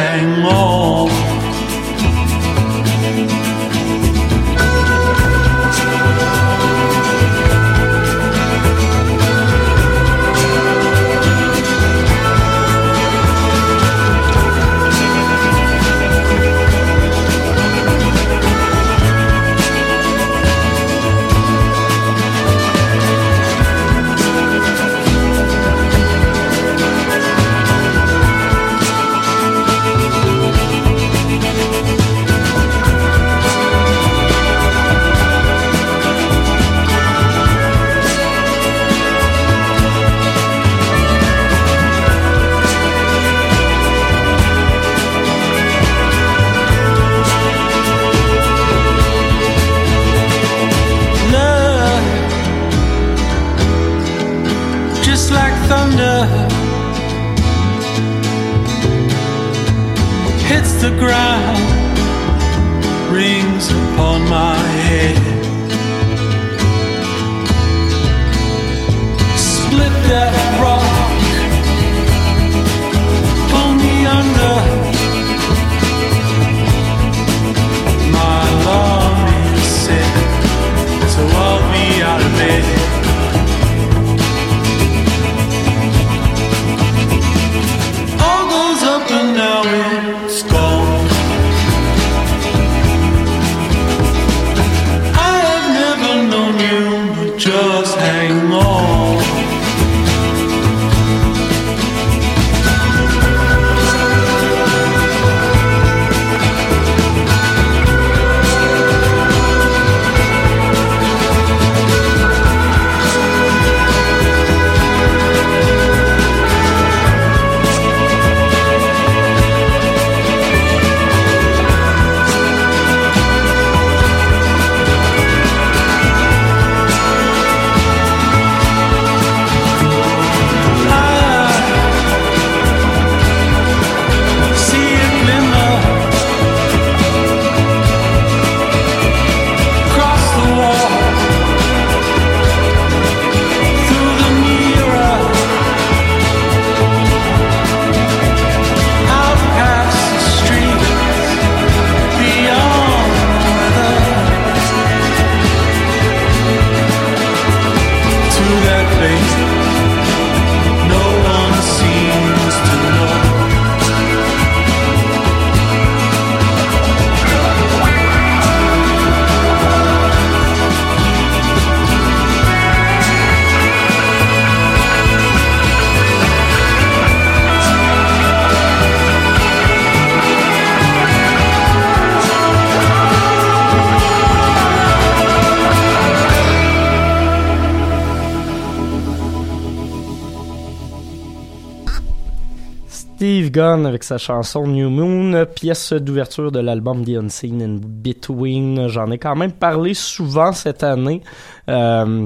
Avec sa chanson New Moon, pièce d'ouverture de l'album The Unseen in Between. J'en ai quand même parlé souvent cette année. Euh,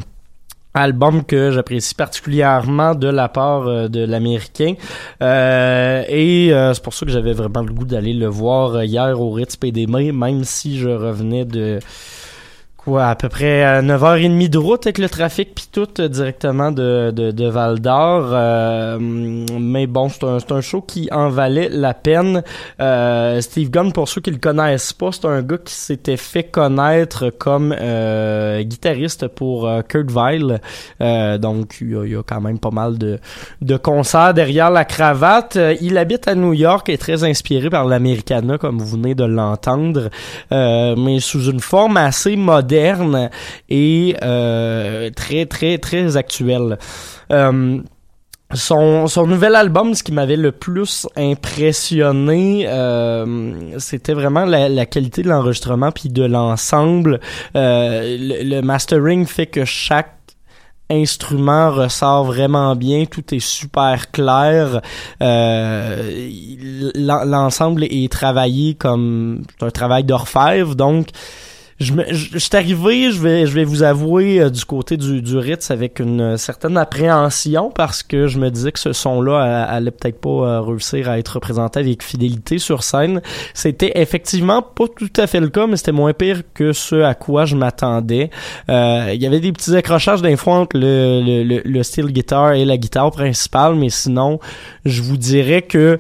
album que j'apprécie particulièrement de la part euh, de l'américain Euh, et c'est pour ça que j'avais vraiment le goût d'aller le voir hier au Ritz PDM même si je revenais de quoi à peu près à 9h30 de route avec le trafic puis tout euh, directement de, de, de Val d'Or Euh, mais bon c'est un, un show qui en valait la peine. Euh, Steve Gunn pour ceux qui le connaissent pas c'est un gars qui s'était fait connaître comme euh, guitariste pour euh, Kurt Vile Euh, donc il y, a, y a quand même pas mal de, de concerts derrière la cravate. Euh, il habite à New York et est très inspiré par l'Americana comme vous venez de l'entendre. Euh, mais sous une forme assez moderne et euh, très très très actuelle. Euh, son, son nouvel album, ce qui m'avait le plus impressionné, euh, c'était vraiment la, qualité de l'enregistrement puis de l'ensemble. Le, mastering fait que chaque instrument ressort vraiment bien, tout est super clair. L'ensemble est travaillé comme un travail d'orfèvre, donc je, me, je, je suis arrivé, je vais, je vais vous avouer, euh, du côté du, du Ritz avec une euh, certaine appréhension parce que je me disais que ce son-là euh, allait peut-être pas réussir à être représenté avec fidélité sur scène. C'était effectivement pas tout à fait le cas, mais c'était moins pire que ce à quoi je m'attendais. Il y avait des petits accrochages d'infos entre le, le, le, le style guitare et la guitare principale, mais sinon, je vous dirais que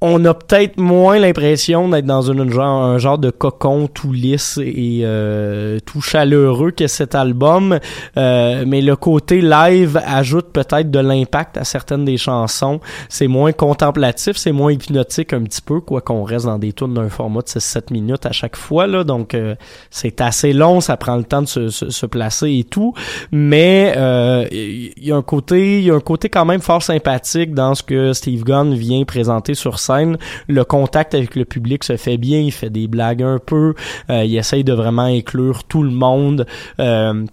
on a peut-être moins l'impression d'être dans un genre de cocon tout lisse et euh, tout chaleureux que cet album, Euh, mais le côté live ajoute peut-être de l'impact à certaines des chansons. C'est moins contemplatif, c'est moins hypnotique un petit peu, quoi qu'on reste dans des tunes d'un format de 6-7 minutes à chaque fois, là, donc euh, c'est assez long, ça prend le temps de se, se, se placer et tout, mais euh, il y a un côté, il y a un côté quand même fort sympathique dans ce que Steve Gunn vient présenter sur scène. Le contact avec le public se fait bien, il fait des blagues un peu, euh, il essaye de vraiment inclure tout le monde. Euh,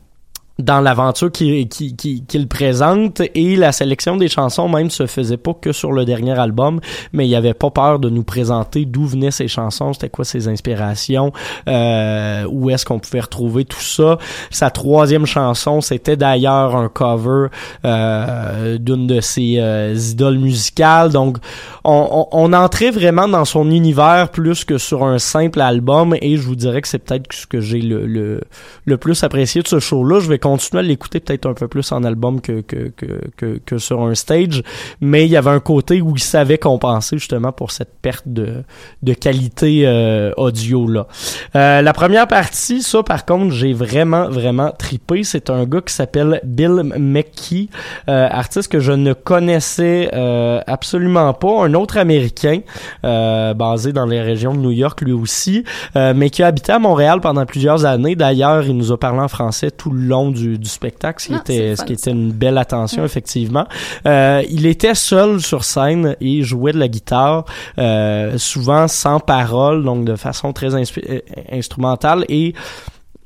dans l'aventure qu'il qui, qui, qu'il présente. Et la sélection des chansons même se faisait pas que sur le dernier album mais il avait pas peur de nous présenter d'où venaient ces chansons c'était quoi ses inspirations euh, où est-ce qu'on pouvait retrouver tout ça. Sa troisième chanson c'était d'ailleurs un cover euh, d'une de ses euh, idoles musicales. Donc on, on, on entrait vraiment dans son univers plus que sur un simple album et je vous dirais que c'est peut-être ce que j'ai le, le, le plus apprécié de ce show là je vais continuer à l'écouter peut-être un peu plus en album que, que, que, que, sur un stage, mais il y avait un côté où il savait compenser justement pour cette perte de, de qualité euh, audio là. Euh, la première partie, ça par contre, j'ai vraiment, vraiment tripé. C'est un gars qui s'appelle Bill McKee, euh, artiste que je ne connaissais euh, absolument pas, un autre américain euh, basé dans les régions de New York lui aussi, mais qui a habité à Montréal pendant plusieurs années. D'ailleurs, il nous a parlé en français tout le long du, du spectacle, ce qui était, ce qui était une belle attention, effectivement. Euh, il était seul sur scène et jouait de la guitare, euh, souvent sans parole, donc de façon très euh, instrumentale et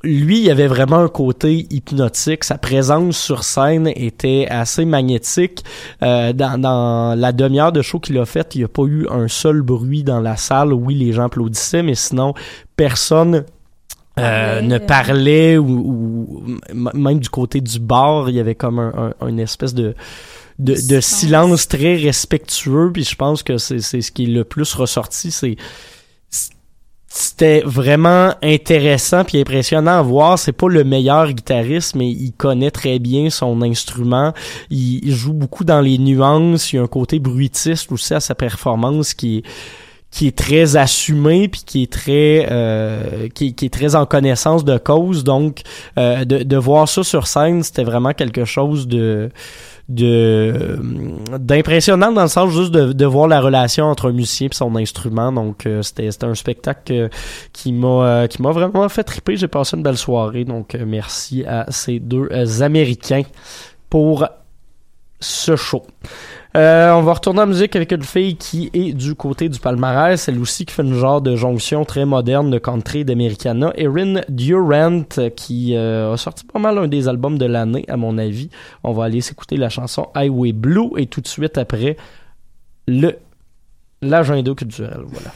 lui, il avait vraiment un côté hypnotique. Sa présence sur scène était assez magnétique. Euh, dans, dans la demi-heure de show qu'il a fait, il n'y a pas eu un seul bruit dans la salle. Oui, les gens applaudissaient, mais sinon, personne euh, ne parlait ou, ou même du côté du bar, il y avait comme un, un- une espèce de de, de silence très respectueux. Puis je pense que c'est c'est ce qui est le plus ressorti, c'est c'était vraiment intéressant puis impressionnant à voir. C'est pas le meilleur guitariste, mais il connaît très bien son instrument. Il, il joue beaucoup dans les nuances. Il y a un côté bruitiste aussi à sa performance qui est qui est très assumé puis qui est très euh, qui, est très en connaissance de cause. Donc euh, de, de voir ça sur scène c'était vraiment quelque chose de de d'impressionnant dans le sens juste de, de voir la relation entre un musicien et son instrument. Donc euh, c'était c'était un spectacle euh, qui m'a euh, qui m'a vraiment fait triper. J'ai passé une belle soirée. Donc euh, merci à ces deux euh, américains pour ce show euh, on va retourner en musique avec une fille qui est du côté du palmarès, elle aussi qui fait une genre de jonction très moderne de country d'Americana. Erin Durant euh, qui euh, a sorti pas mal un des albums de l'année à mon avis. On va aller s'écouter la chanson Highway Blue et tout de suite après le l'agenda culturel. Voilà.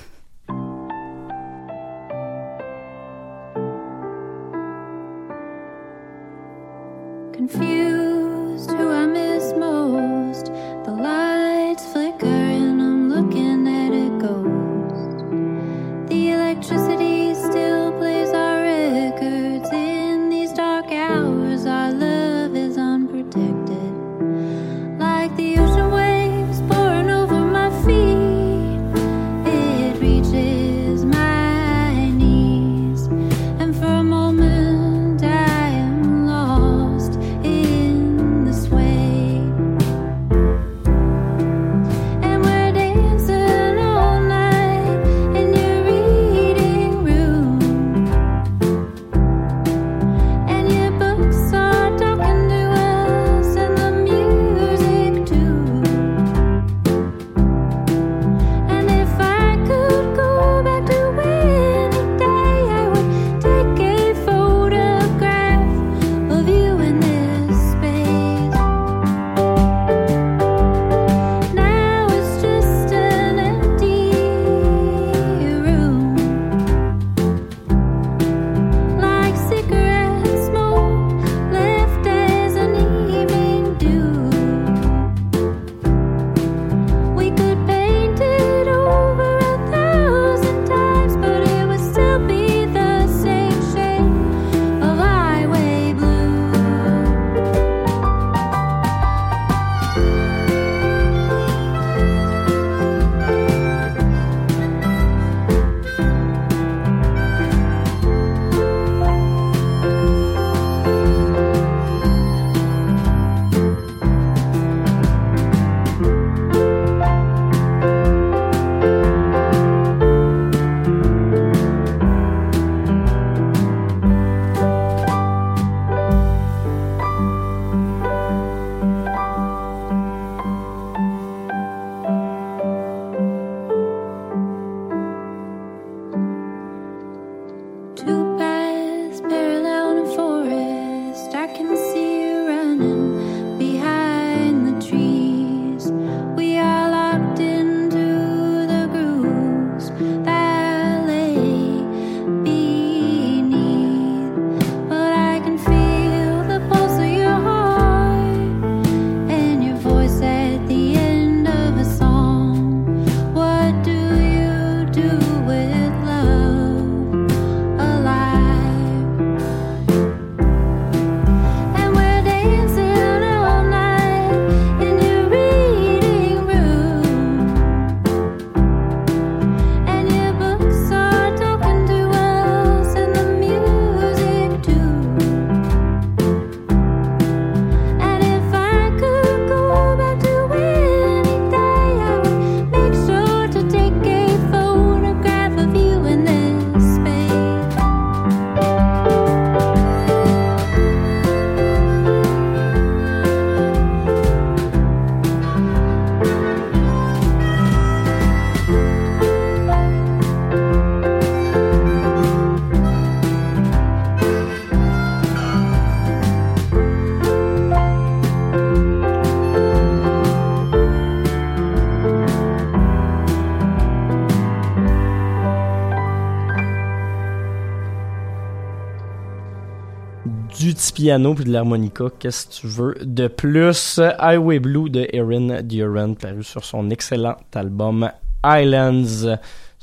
piano puis de l'harmonica, qu'est-ce que tu veux de plus? Highway Blue de Erin Duran, paru sur son excellent album Islands.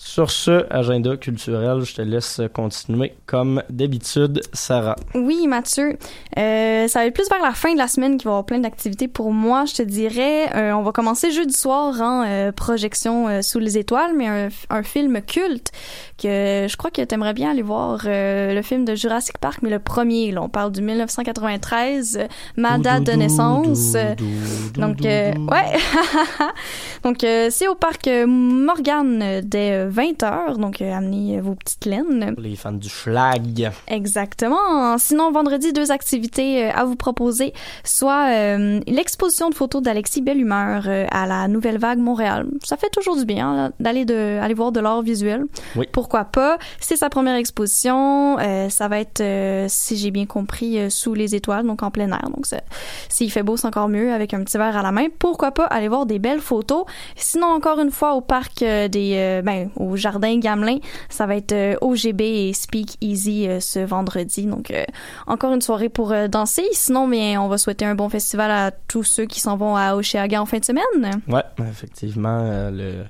Sur ce agenda culturel, je te laisse continuer comme d'habitude, Sarah. Oui, Mathieu. Euh, ça va être plus vers la fin de la semaine qu'il va y avoir plein d'activités pour moi, je te dirais. Euh, on va commencer jeudi soir en projection sous les étoiles, mais un, film culte que je crois que tu aimerais bien aller voir le film de Jurassic Park, mais le premier. Là, on parle du 1993, ma date de naissance. Donc, ouais. Donc, c'est au parc Morgan des 20h, donc euh, amenez vos petites laines. Les fans du schlag. Exactement. Sinon, vendredi, deux activités euh, à vous proposer. Soit euh, l'exposition de photos d'Alexis Bellumeur euh, à la Nouvelle Vague Montréal. Ça fait toujours du bien là, d'aller de aller voir de l'art visuel. Oui. Pourquoi pas? C'est sa première exposition. Euh, ça va être, euh, si j'ai bien compris, euh, sous les étoiles, donc en plein air. Donc, s'il fait beau, c'est encore mieux avec un petit verre à la main. Pourquoi pas aller voir des belles photos? Sinon, encore une fois, au parc euh, des, euh, ben, au jardin Gamelin, ça va être euh, OGB et Speak Easy euh, ce vendredi. Donc, euh, encore une soirée pour danser. Sinon, mais on va souhaiter un bon festival à tous ceux qui s'en vont à Oceaga en fin de semaine. Ouais, effectivement, le,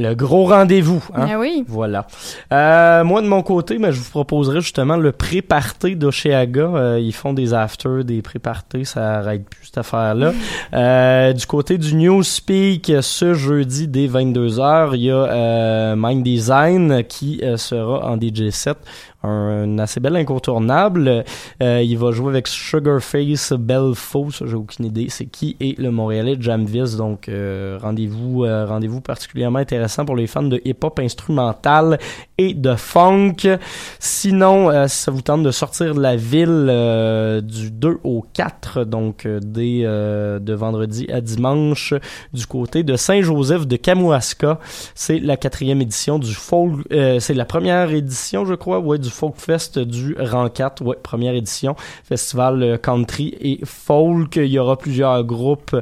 le gros rendez-vous. Hein? Ah oui. Voilà. Euh, moi, de mon côté, mais je vous proposerai justement le pré-party d'Oceaga. Euh, ils font des afters, des pré-parties, ça arrête plus cette affaire-là. Euh, du côté du Newspeak, ce jeudi dès 22h, il y a Mind Design qui sera en DJ set. Un, assez bel incontournable. Euh, il va jouer avec Sugarface Belfo, ça j'ai aucune idée c'est qui, et le Montréalais Jamvis. Donc euh, rendez-vous euh, rendez-vous particulièrement intéressant pour les fans de hip-hop instrumental et de funk. Sinon, euh, si ça vous tente de sortir de la ville euh, du 2 au 4, donc euh, dès de vendredi à dimanche, du côté de Saint-Joseph de Kamouraska, c'est la quatrième édition du folk, c'est la première édition, je crois, ouais, Folk Fest du Rang 4, ouais, première édition, festival euh, country et folk. Il y aura plusieurs groupes,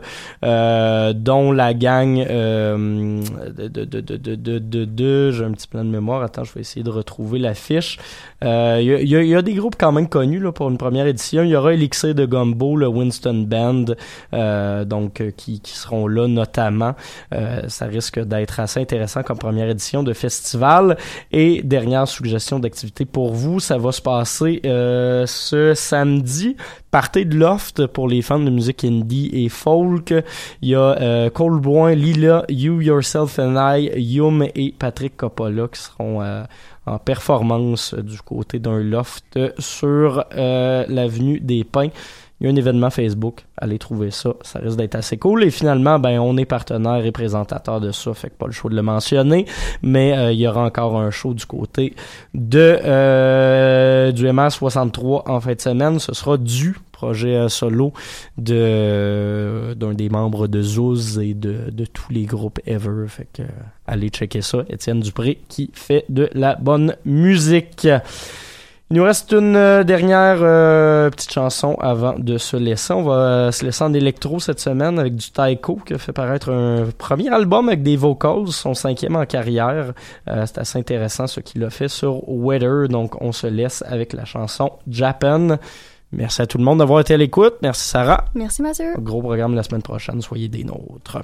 euh, dont la gang euh, de, de, de, de, de, de, j'ai un petit plan de mémoire, attends, je vais essayer de retrouver la fiche. Euh, Il y, a, il y il y a des groupes quand même connus là, pour une première édition. Il y aura Elixir de Gumbo, le Winston Band, euh, donc euh, qui, qui seront là notamment. Euh, ça risque d'être assez intéressant comme première édition de festival. Et dernière suggestion d'activité pour vous, ça va se passer euh, ce samedi. Partez de Loft pour les fans de musique indie et folk. Il y a euh, Coldboy, Lila, You, Yourself and I, Yum et Patrick Coppola qui seront euh, en performance du côté d'un loft sur l'avenue des Pins. Il y a un événement Facebook, allez trouver ça, ça risque d'être assez cool. Et finalement, ben on est partenaire et présentateur de ça, fait que pas le choix de le mentionner. Mais euh, il y aura encore un show du côté de euh, du MR63 en fin de semaine. Ce sera du projet euh, solo de d'un des membres de Zouz et de, de tous les groupes ever. Fait que euh, allez checker ça. Étienne Dupré qui fait de la bonne musique. Il nous reste une euh, dernière euh, petite chanson avant de se laisser. On va euh, se laisser en électro cette semaine avec du Taiko qui a fait paraître un premier album avec des vocals, son cinquième en carrière. Euh, C'est assez intéressant ce qu'il a fait sur Weather. Donc on se laisse avec la chanson Japan. Merci à tout le monde d'avoir été à l'écoute. Merci Sarah. Merci Mathieu. Gros programme la semaine prochaine. Soyez des nôtres.